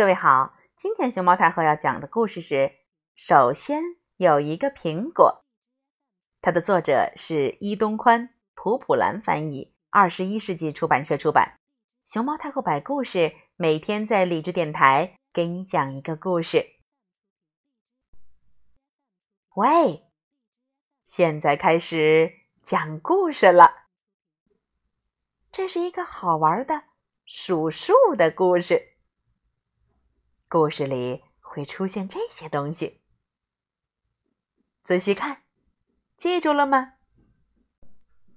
各位好，今天熊猫太后要讲的故事是：首先有一个苹果。它的作者是伊东宽，普普兰翻译，二十一世纪出版社出版。熊猫太后摆故事，每天在理智电台给你讲一个故事。喂，现在开始讲故事了。这是一个好玩的数数的故事。故事里会出现这些东西，仔细看，记住了吗？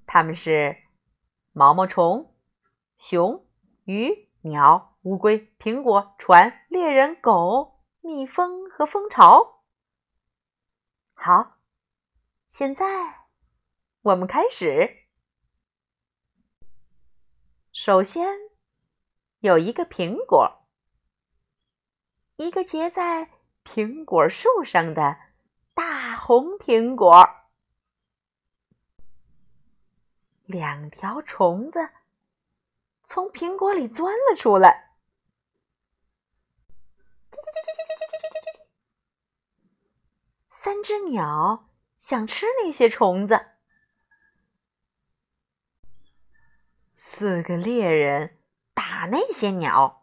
它们是毛毛虫、熊、鱼、鸟、乌龟、苹果、船、猎人、狗、蜜蜂和蜂巢。好，现在我们开始。首先有一个苹果。一个结在苹果树上的大红苹果，两条虫子从苹果里钻了出来，三只鸟想吃那些虫子，四个猎人打那些鸟，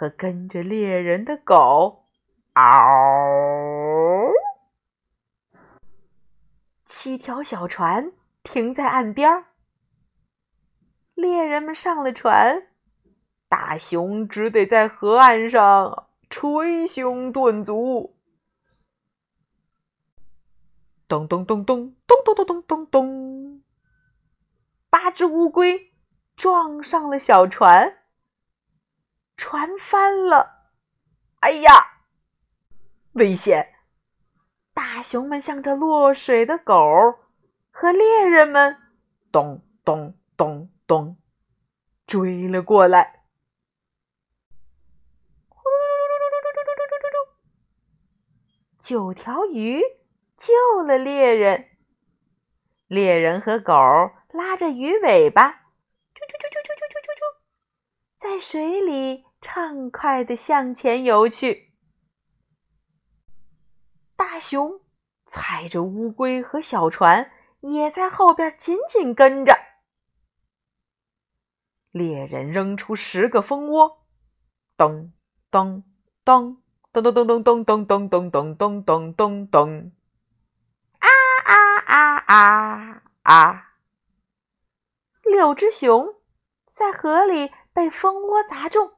和跟着猎人的狗，嗷！七条小船停在岸边猎人们上了船，大熊只得在河岸上捶胸顿足。咚咚咚咚咚咚咚咚咚咚，八只乌龟。撞上了小船，船翻了！哎呀，危险！大熊们向着落水的狗和猎人们咚咚咚咚追了过来。九条鱼救了猎人，猎人和狗拉着鱼尾巴啾啾啾啾啾啾。在水里畅快的向前游去，大熊踩着乌龟和小船，也在后边紧紧跟着。猎人扔出十个蜂窝，咚咚咚咚咚咚咚咚咚咚咚咚咚咚咚咚，啊啊啊啊啊！六只熊在河里。被蜂窝砸中，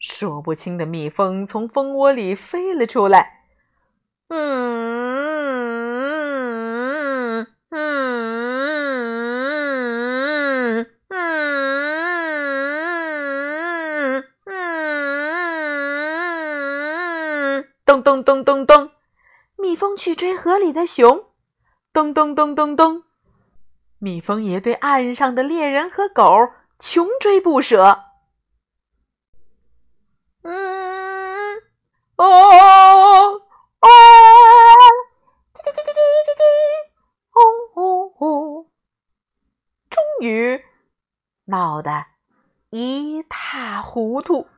说不清的蜜蜂从蜂窝里飞了出来。嗯嗯嗯嗯嗯嗯，咚咚咚咚咚，蜜蜂去追河里的熊。咚咚咚咚咚。蜜蜂也对岸上的猎人和狗穷追不舍。闹得一塌糊涂。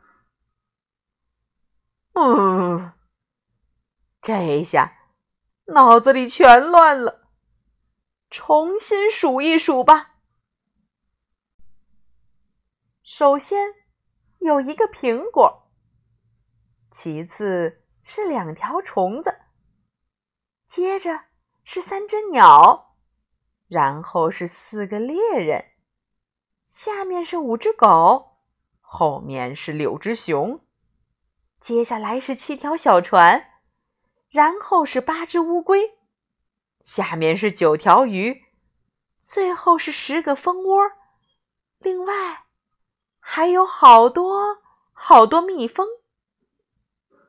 嗯，这下脑子里全乱了。重新数一数吧。首先有一个苹果，其次是两条虫子，接着是三只鸟，然后是四个猎人，下面是五只狗，后面是六只熊，接下来是七条小船，然后是八只乌龟。下面是九条鱼，最后是十个蜂窝。另外，还有好多好多蜜蜂。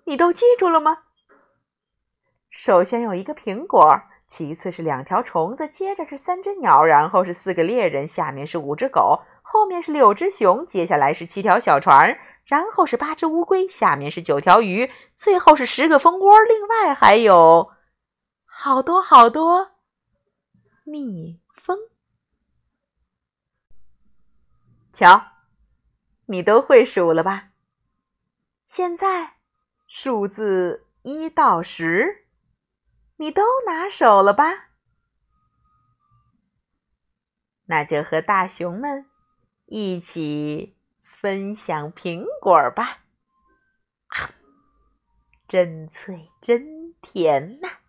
你都记住了吗？首先有一个苹果，其次是两条虫子，接着是三只鸟，然后是四个猎人，下面是五只狗，后面是六只熊，接下来是七条小船，然后是八只乌龟，下面是九条鱼，最后是十个蜂窝。另外还有好多好多蜜蜂。瞧，你都会数了吧？现在。数字一到十，你都拿手了吧？那就和大熊们一起分享苹果吧！啊，真脆，真甜呐！